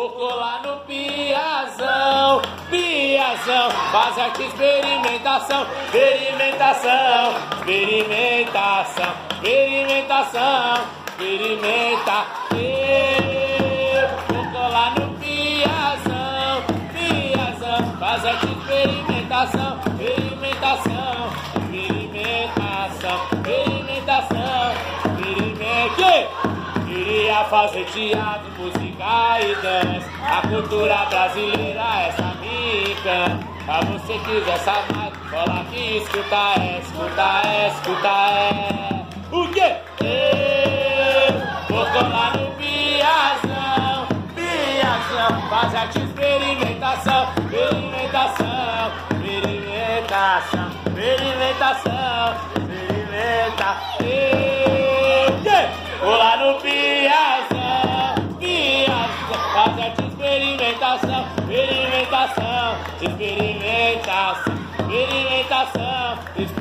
Vou colar no piazão, piazão. Faz aqui experimentação, experimentação, experimentação, experimentação, experimenta. Vou colar no piazão, piazão. Faz aqui experimentação, experimentação, experimentação, experimentação, experimenta. Queria fazer teatro, música e dança. A cultura brasileira, essa mica. Pra você que quiser saber, cola aqui, escuta é, escuta é, escuta é. O quê? Eu vou colar no piazão, piazão. Faz a experimentação, experimentação, experimentação, experimentação, experimentação, experimentação, experimentação, experimentação.